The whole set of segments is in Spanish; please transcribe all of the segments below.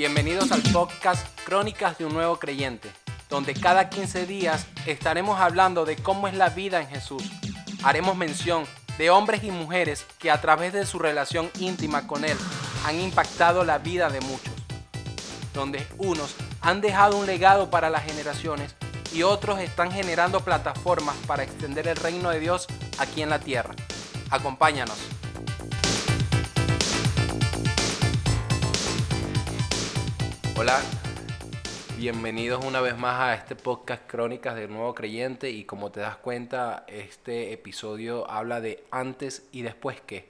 Bienvenidos al podcast Crónicas de un Nuevo Creyente, donde cada 15 días estaremos hablando de cómo es la vida en Jesús. Haremos mención de hombres y mujeres que a través de su relación íntima con Él han impactado la vida de muchos, donde unos han dejado un legado para las generaciones y otros están generando plataformas para extender el reino de Dios aquí en la tierra. Acompáñanos. Hola, bienvenidos una vez más a este podcast Crónicas del Nuevo Creyente y como te das cuenta, este episodio habla de antes y después qué.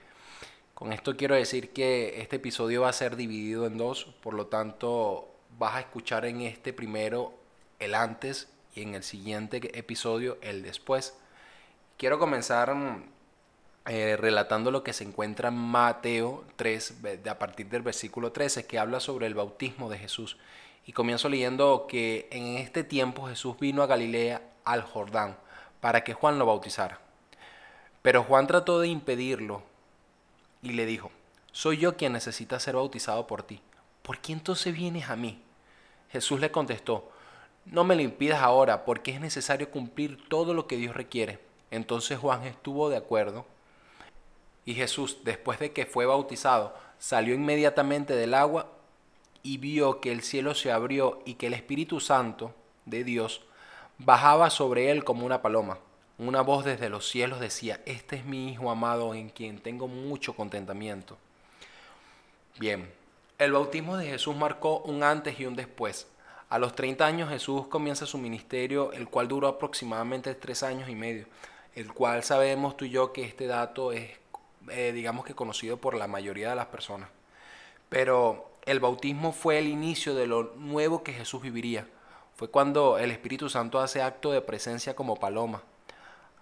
Con esto quiero decir que este episodio va a ser dividido en dos, por lo tanto vas a escuchar en este primero el antes y en el siguiente episodio el después. Quiero comenzar eh, relatando lo que se encuentra en Mateo 3, a partir del versículo 13, que habla sobre el bautismo de Jesús. Y comienzo leyendo que en este tiempo Jesús vino a Galilea, al Jordán, para que Juan lo bautizara. Pero Juan trató de impedirlo y le dijo, soy yo quien necesita ser bautizado por ti. ¿Por qué entonces vienes a mí? Jesús le contestó, no me lo impidas ahora, porque es necesario cumplir todo lo que Dios requiere. Entonces Juan estuvo de acuerdo y Jesús, después de que fue bautizado, salió inmediatamente del agua y vio que el cielo se abrió y que el Espíritu Santo de Dios bajaba sobre él como una paloma. Una voz desde los cielos decía, este es mi Hijo amado en quien tengo mucho contentamiento. Bien, el bautismo de Jesús marcó un antes y un después. A los 30 años Jesús comienza su ministerio, el cual duró aproximadamente tres años y medio, el cual sabemos tú y yo que este dato es eh, digamos que conocido por la mayoría de las personas. Pero el bautismo fue el inicio de lo nuevo que Jesús viviría. Fue cuando el Espíritu Santo hace acto de presencia como paloma.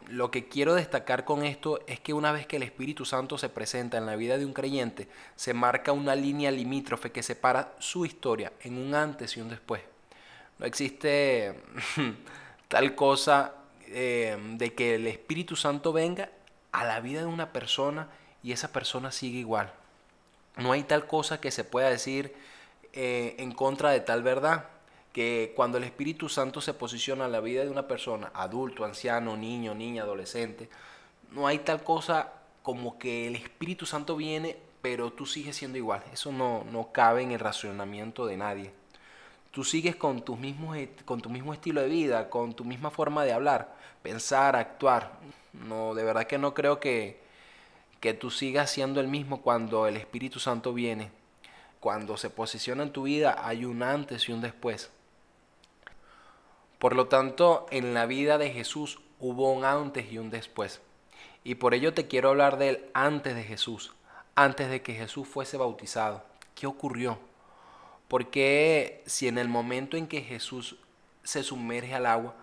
Lo que quiero destacar con esto es que una vez que el Espíritu Santo se presenta en la vida de un creyente, se marca una línea limítrofe que separa su historia en un antes y un después. No existe tal cosa eh, de que el Espíritu Santo venga a la vida de una persona y esa persona sigue igual. No hay tal cosa que se pueda decir eh, en contra de tal verdad, que cuando el Espíritu Santo se posiciona en la vida de una persona, adulto, anciano, niño, niña, adolescente, no hay tal cosa como que el Espíritu Santo viene, pero tú sigues siendo igual. Eso no, no cabe en el racionamiento de nadie. Tú sigues con, con tu mismo estilo de vida, con tu misma forma de hablar, pensar, actuar. No, de verdad que no creo que, que tú sigas siendo el mismo cuando el Espíritu Santo viene. Cuando se posiciona en tu vida hay un antes y un después. Por lo tanto, en la vida de Jesús hubo un antes y un después. Y por ello te quiero hablar del antes de Jesús, antes de que Jesús fuese bautizado. ¿Qué ocurrió? Porque si en el momento en que Jesús se sumerge al agua,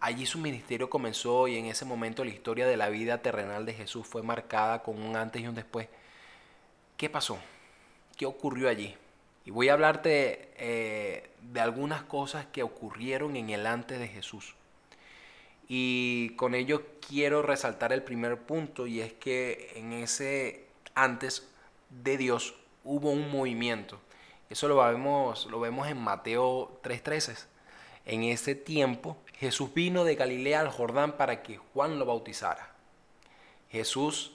Allí su ministerio comenzó y en ese momento la historia de la vida terrenal de Jesús fue marcada con un antes y un después. ¿Qué pasó? ¿Qué ocurrió allí? Y voy a hablarte eh, de algunas cosas que ocurrieron en el antes de Jesús. Y con ello quiero resaltar el primer punto y es que en ese antes de Dios hubo un movimiento. Eso lo vemos, lo vemos en Mateo 3.13. En ese tiempo Jesús vino de Galilea al Jordán para que Juan lo bautizara. Jesús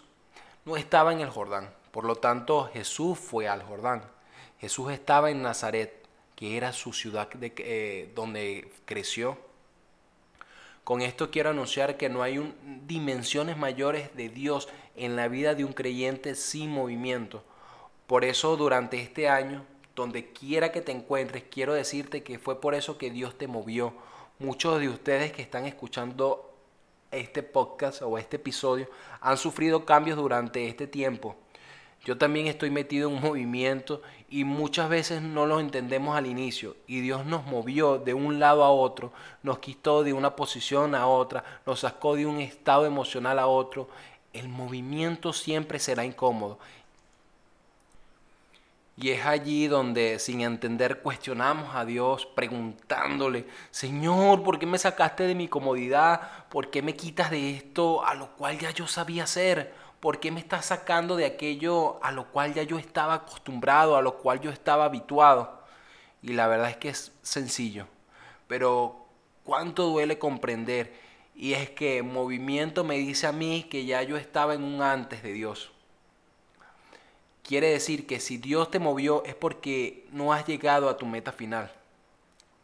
no estaba en el Jordán, por lo tanto Jesús fue al Jordán. Jesús estaba en Nazaret, que era su ciudad de, eh, donde creció. Con esto quiero anunciar que no hay dimensiones mayores de Dios en la vida de un creyente sin movimiento. Por eso durante este año donde quiera que te encuentres, quiero decirte que fue por eso que Dios te movió. Muchos de ustedes que están escuchando este podcast o este episodio han sufrido cambios durante este tiempo. Yo también estoy metido en un movimiento y muchas veces no lo entendemos al inicio. Y Dios nos movió de un lado a otro, nos quitó de una posición a otra, nos sacó de un estado emocional a otro. El movimiento siempre será incómodo y es allí donde sin entender cuestionamos a Dios preguntándole, Señor, ¿por qué me sacaste de mi comodidad? ¿Por qué me quitas de esto a lo cual ya yo sabía hacer? ¿Por qué me estás sacando de aquello a lo cual ya yo estaba acostumbrado, a lo cual yo estaba habituado? y la verdad es que es sencillo. Pero cuánto duele comprender y es que movimiento me dice a mí que ya yo estaba en un antes de Dios. Quiere decir que si Dios te movió es porque no has llegado a tu meta final.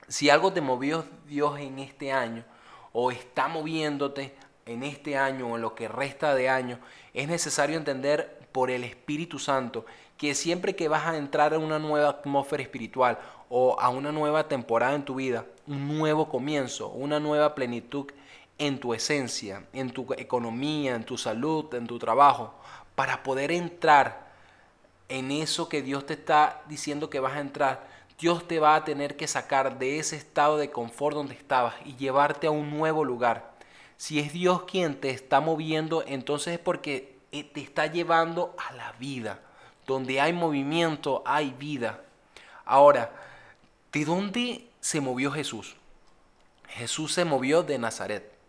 Si algo te movió Dios en este año o está moviéndote en este año o en lo que resta de año, es necesario entender por el Espíritu Santo que siempre que vas a entrar en una nueva atmósfera espiritual o a una nueva temporada en tu vida, un nuevo comienzo, una nueva plenitud en tu esencia, en tu economía, en tu salud, en tu trabajo, para poder entrar en eso que Dios te está diciendo que vas a entrar, Dios te va a tener que sacar de ese estado de confort donde estabas y llevarte a un nuevo lugar. Si es Dios quien te está moviendo, entonces es porque eh, te está llevando a la vida. Donde hay movimiento, hay vida. Ahora, ¿de dónde se movió Jesús? Jesús se movió de Nazaret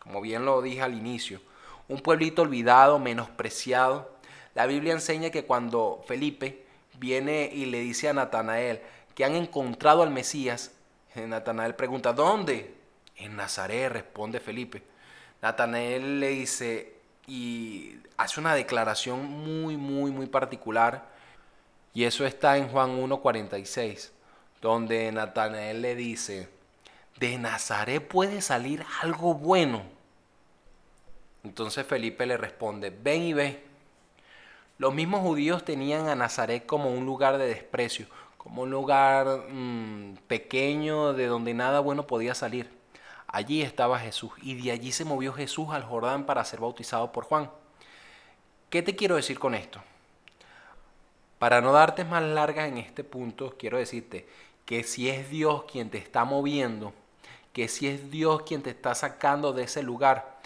como bien lo dije al inicio, un pueblito olvidado, menospreciado. La Biblia enseña que cuando Felipe viene y le dice a Natanael que han encontrado al Mesías, eh, Natanael pregunta, ¿dónde? En Nazaret, responde Felipe. Natanael le dice y hace una declaración muy, muy, muy particular. Y eso está en Juan 1.46, donde Natanael le dice, de Nazaret puede salir algo bueno. Entonces Felipe le responde, ven y ve. Los mismos judíos tenían a Nazaret como un lugar de desprecio, como un lugar mm, pequeño de donde nada bueno podía salir. Allí estaba Jesús y de allí se movió Jesús al Jordán para ser bautizado por Juan. ¿Qué te quiero decir con esto? Para no darte más largas en este punto, quiero decirte que si es Dios quien te está moviendo, que si es Dios quien te está sacando de ese lugar,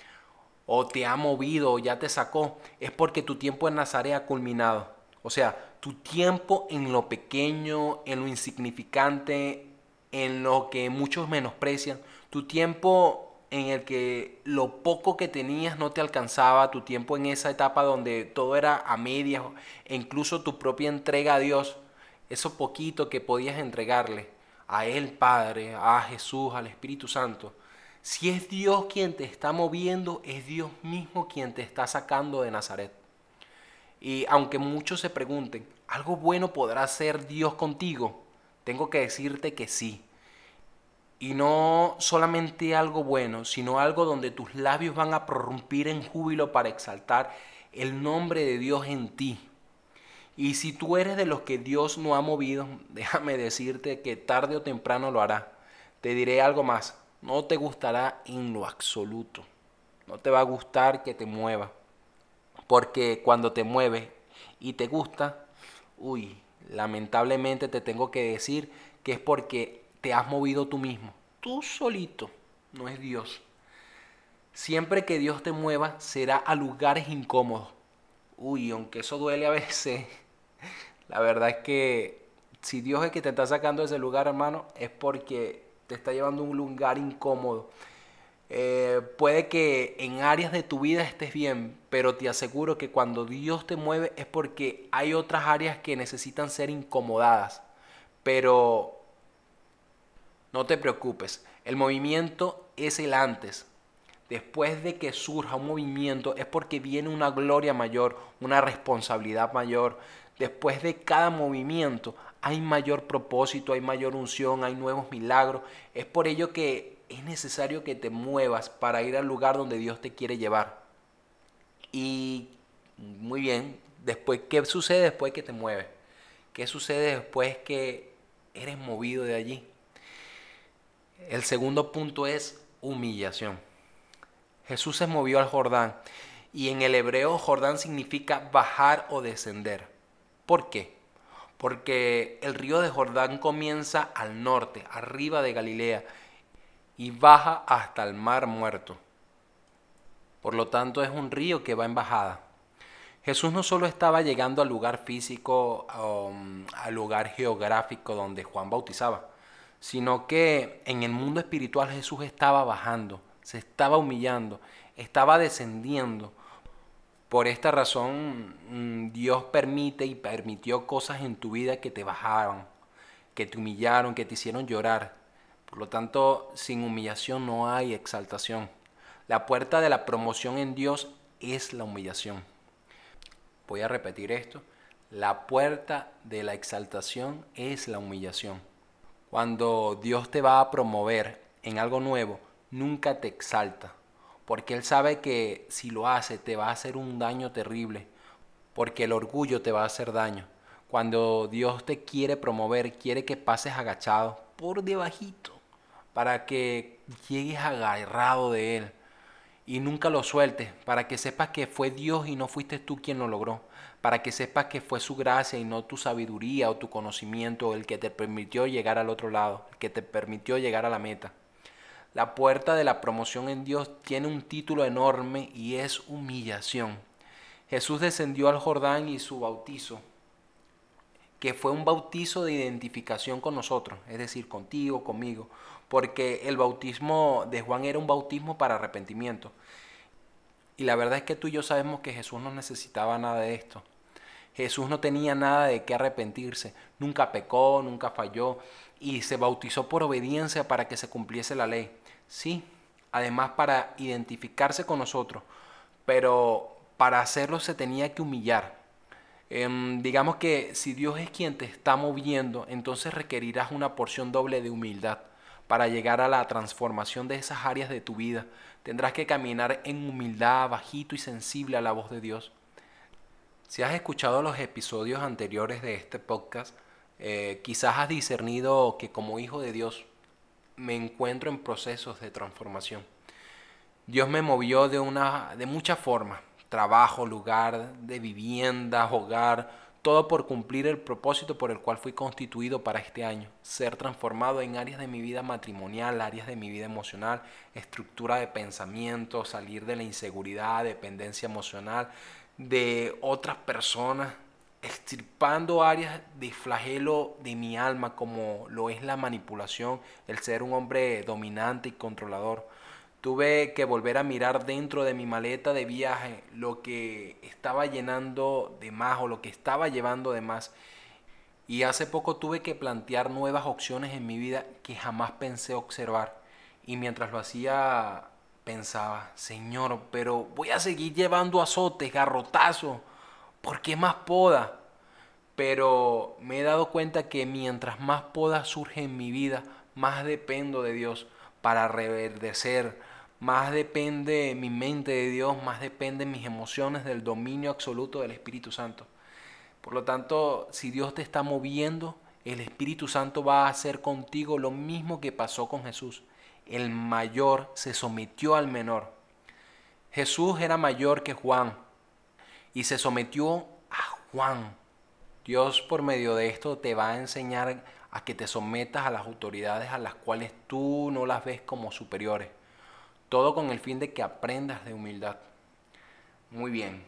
o te ha movido, o ya te sacó, es porque tu tiempo en Nazaret ha culminado. O sea, tu tiempo en lo pequeño, en lo insignificante, en lo que muchos menosprecian, tu tiempo en el que lo poco que tenías no te alcanzaba, tu tiempo en esa etapa donde todo era a medias, e incluso tu propia entrega a Dios, eso poquito que podías entregarle, a Él Padre, a Jesús, al Espíritu Santo. Si es Dios quien te está moviendo, es Dios mismo quien te está sacando de Nazaret. Y aunque muchos se pregunten, ¿algo bueno podrá hacer Dios contigo? Tengo que decirte que sí. Y no solamente algo bueno, sino algo donde tus labios van a prorrumpir en júbilo para exaltar el nombre de Dios en ti. Y si tú eres de los que Dios no ha movido, déjame decirte que tarde o temprano lo hará. Te diré algo más, no te gustará en lo absoluto. No te va a gustar que te mueva. Porque cuando te mueve y te gusta, uy, lamentablemente te tengo que decir que es porque te has movido tú mismo. Tú solito, no es Dios. Siempre que Dios te mueva será a lugares incómodos. Uy, aunque eso duele a veces, la verdad es que si Dios es que te está sacando de ese lugar, hermano, es porque te está llevando a un lugar incómodo. Eh, puede que en áreas de tu vida estés bien, pero te aseguro que cuando Dios te mueve es porque hay otras áreas que necesitan ser incomodadas. Pero no te preocupes, el movimiento es el antes. Después de que surja un movimiento es porque viene una gloria mayor, una responsabilidad mayor, Después de cada movimiento hay mayor propósito, hay mayor unción, hay nuevos milagros. Es por ello que es necesario que te muevas para ir al lugar donde Dios te quiere llevar. Y muy bien, después, ¿qué sucede después que te mueves? ¿Qué sucede después que eres movido de allí? El segundo punto es humillación. Jesús se movió al Jordán y en el hebreo Jordán significa bajar o descender. ¿Por qué? Porque el río de Jordán comienza al norte, arriba de Galilea, y baja hasta el mar muerto. Por lo tanto, es un río que va en bajada. Jesús no solo estaba llegando al lugar físico, um, al lugar geográfico donde Juan bautizaba, sino que en el mundo espiritual Jesús estaba bajando, se estaba humillando, estaba descendiendo por esta razón, mm, Dios permite y permitió cosas en tu vida que te bajaron. que te humillaron, que te hicieron llorar. Por lo tanto, sin humillación no hay exaltación. La puerta de la promoción en Dios es la humillación. Voy a repetir esto. La puerta de la exaltación es la humillación. Cuando Dios te va a promover en algo nuevo, nunca te exalta, porque Él sabe que si lo hace te va a hacer un daño terrible, porque el orgullo te va a hacer daño. Cuando Dios te quiere promover, quiere que pases agachado por debajito, para que llegues agarrado de Él y nunca lo sueltes, para que sepas que fue Dios y no fuiste tú quien lo logró, para que sepas que fue su gracia y no tu sabiduría o tu conocimiento el que te permitió llegar al otro lado, el que te permitió llegar a la meta. La puerta de la promoción en Dios tiene un título enorme y es humillación. Jesús descendió al Jordán y su bautizo, que fue un bautizo de identificación con nosotros, es decir, contigo, conmigo, porque el bautismo de Juan era un bautismo para arrepentimiento. Y la verdad es que tú y yo sabemos que Jesús no necesitaba nada de esto. Jesús no tenía nada de qué arrepentirse, nunca pecó, nunca falló y se bautizó por obediencia para que se cumpliese la ley. Sí, además para identificarse con nosotros, pero para hacerlo se tenía que humillar. Em, digamos que si Dios es quien te está moviendo, entonces requerirás una porción doble de humildad para llegar a la transformación de esas áreas de tu vida. Tendrás que caminar en humildad, bajito y sensible a la voz de Dios. Si has escuchado los episodios anteriores de este podcast, eh, quizás has discernido que como hijo de Dios me encuentro en procesos de transformación. Dios me movió de, una, de muchas formas, trabajo, lugar, de vivienda, hogar, todo por cumplir el propósito por el cual fui constituido para este año, ser transformado en áreas de mi vida matrimonial, áreas de mi vida emocional, estructura de pensamiento, salir de la inseguridad, dependencia emocional de otras personas, extirpando áreas de flagelo de mi alma como lo es la manipulación, el ser un hombre dominante y controlador Tuve que volver a mirar dentro de mi maleta de viaje lo que estaba llenando de más o lo que estaba llevando de más. Y hace poco tuve que plantear nuevas opciones en mi vida que jamás pensé observar. Y mientras lo hacía pensaba, Señor, pero voy a seguir llevando azotes, garrotazos. ¿Por qué más poda? Pero me he dado cuenta que mientras más poda surge en mi vida, más dependo de Dios para reverdecer, más depende mi mente de Dios, más dependen mis emociones del dominio absoluto del Espíritu Santo. Por lo tanto, si Dios te está moviendo, el Espíritu Santo va a hacer contigo lo mismo que pasó con Jesús. El mayor se sometió al menor. Jesús era mayor que Juan y se sometió a Juan. Dios por medio de esto te va a enseñar a que te sometas a las autoridades a las cuales tú no las ves como superiores. Todo con el fin de que aprendas de humildad. Muy bien.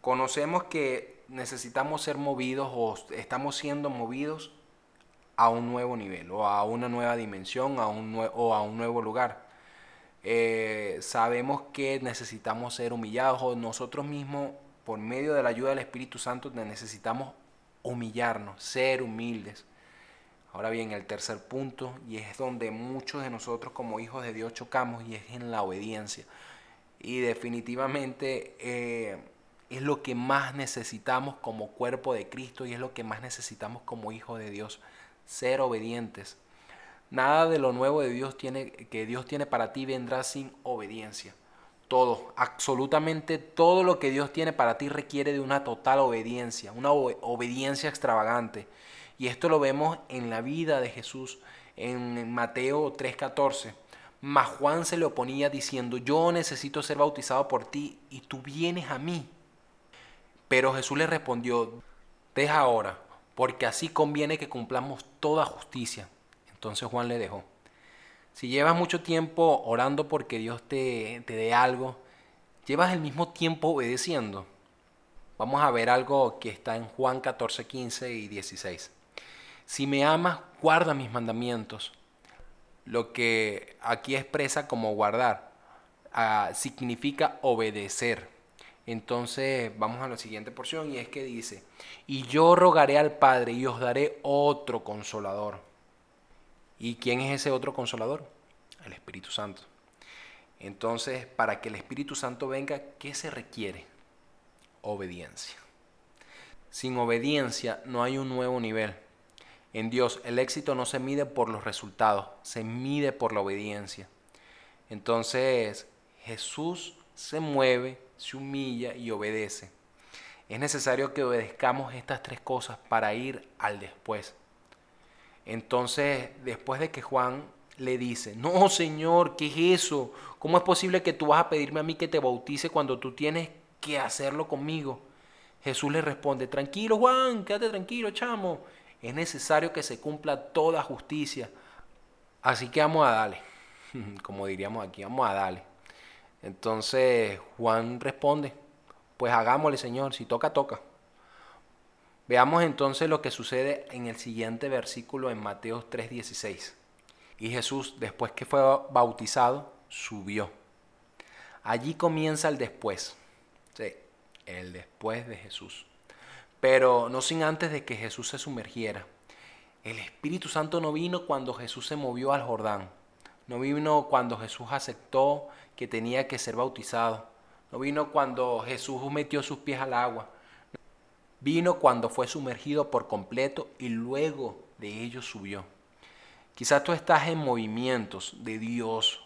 Conocemos que necesitamos ser movidos o estamos siendo movidos a un nuevo nivel o a una nueva dimensión a un o a un nuevo lugar. Eh, sabemos que necesitamos ser humillados o nosotros mismos, por medio de la ayuda del Espíritu Santo, necesitamos humillarnos, ser humildes. Ahora bien, el tercer punto, y es donde muchos de nosotros como hijos de Dios chocamos, y es en la obediencia. Y definitivamente eh, es lo que más necesitamos como cuerpo de Cristo y es lo que más necesitamos como hijos de Dios, ser obedientes. Nada de lo nuevo de Dios tiene, que Dios tiene para ti vendrá sin obediencia. Todo, absolutamente todo lo que Dios tiene para ti requiere de una total obediencia, una obediencia extravagante. Y esto lo vemos en la vida de Jesús en Mateo 3:14. Mas Juan se le oponía diciendo, yo necesito ser bautizado por ti y tú vienes a mí. Pero Jesús le respondió, deja ahora, porque así conviene que cumplamos toda justicia. Entonces Juan le dejó. Si llevas mucho tiempo orando porque Dios te, te dé algo, llevas el mismo tiempo obedeciendo. Vamos a ver algo que está en Juan 14, 15 y 16. Si me amas, guarda mis mandamientos. Lo que aquí expresa como guardar ah, significa obedecer. Entonces vamos a la siguiente porción y es que dice, y yo rogaré al Padre y os daré otro consolador. ¿Y quién es ese otro consolador? El Espíritu Santo. Entonces, para que el Espíritu Santo venga, ¿qué se requiere? Obediencia. Sin obediencia no hay un nuevo nivel. En Dios el éxito no se mide por los resultados, se mide por la obediencia. Entonces Jesús se mueve, se humilla y obedece. Es necesario que obedezcamos estas tres cosas para ir al después. Entonces, después de que Juan le dice, no Señor, ¿qué es eso? ¿Cómo es posible que tú vas a pedirme a mí que te bautice cuando tú tienes que hacerlo conmigo? Jesús le responde, tranquilo Juan, quédate tranquilo, chamo. Es necesario que se cumpla toda justicia. Así que vamos a darle, como diríamos aquí, vamos a darle. Entonces Juan responde, pues hagámosle Señor, si toca, toca. Veamos entonces lo que sucede en el siguiente versículo en Mateo 3:16. Y Jesús, después que fue bautizado, subió. Allí comienza el después. Sí, el después de Jesús. Pero no sin antes de que Jesús se sumergiera. El Espíritu Santo no vino cuando Jesús se movió al Jordán. No vino cuando Jesús aceptó que tenía que ser bautizado. No vino cuando Jesús metió sus pies al agua. Vino cuando fue sumergido por completo y luego de ello subió. Quizás tú estás en movimientos de Dios,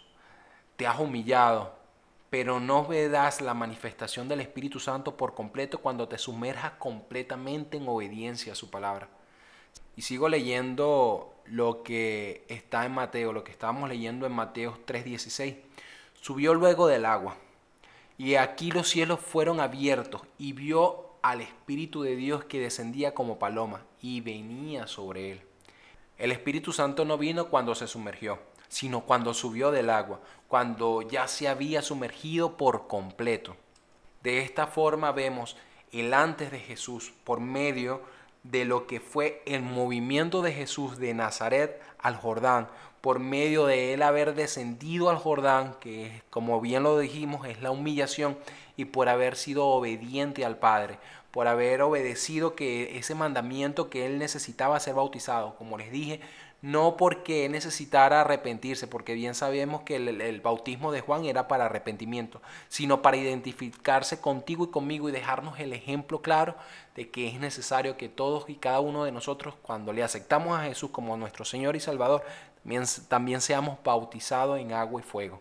te has humillado, pero no verás la manifestación del Espíritu Santo por completo cuando te sumerjas completamente en obediencia a su palabra. Y sigo leyendo lo que está en Mateo, lo que estábamos leyendo en Mateo 3:16. Subió luego del agua, y aquí los cielos fueron abiertos, y vio al Espíritu de Dios que descendía como paloma y venía sobre él. El Espíritu Santo no vino cuando se sumergió, sino cuando subió del agua, cuando ya se había sumergido por completo. De esta forma vemos el antes de Jesús por medio de lo que fue el movimiento de Jesús de Nazaret al Jordán, por medio de él haber descendido al Jordán, que como bien lo dijimos es la humillación, y por haber sido obediente al Padre, por haber obedecido que ese mandamiento que él necesitaba ser bautizado, como les dije, no porque necesitara arrepentirse, porque bien sabemos que el, bautismo de Juan era para arrepentimiento, sino para identificarse contigo y conmigo y dejarnos el ejemplo claro de que es necesario que todos y cada uno de nosotros, cuando le aceptamos a Jesús como nuestro Señor y Salvador, también seamos bautizados en agua y fuego.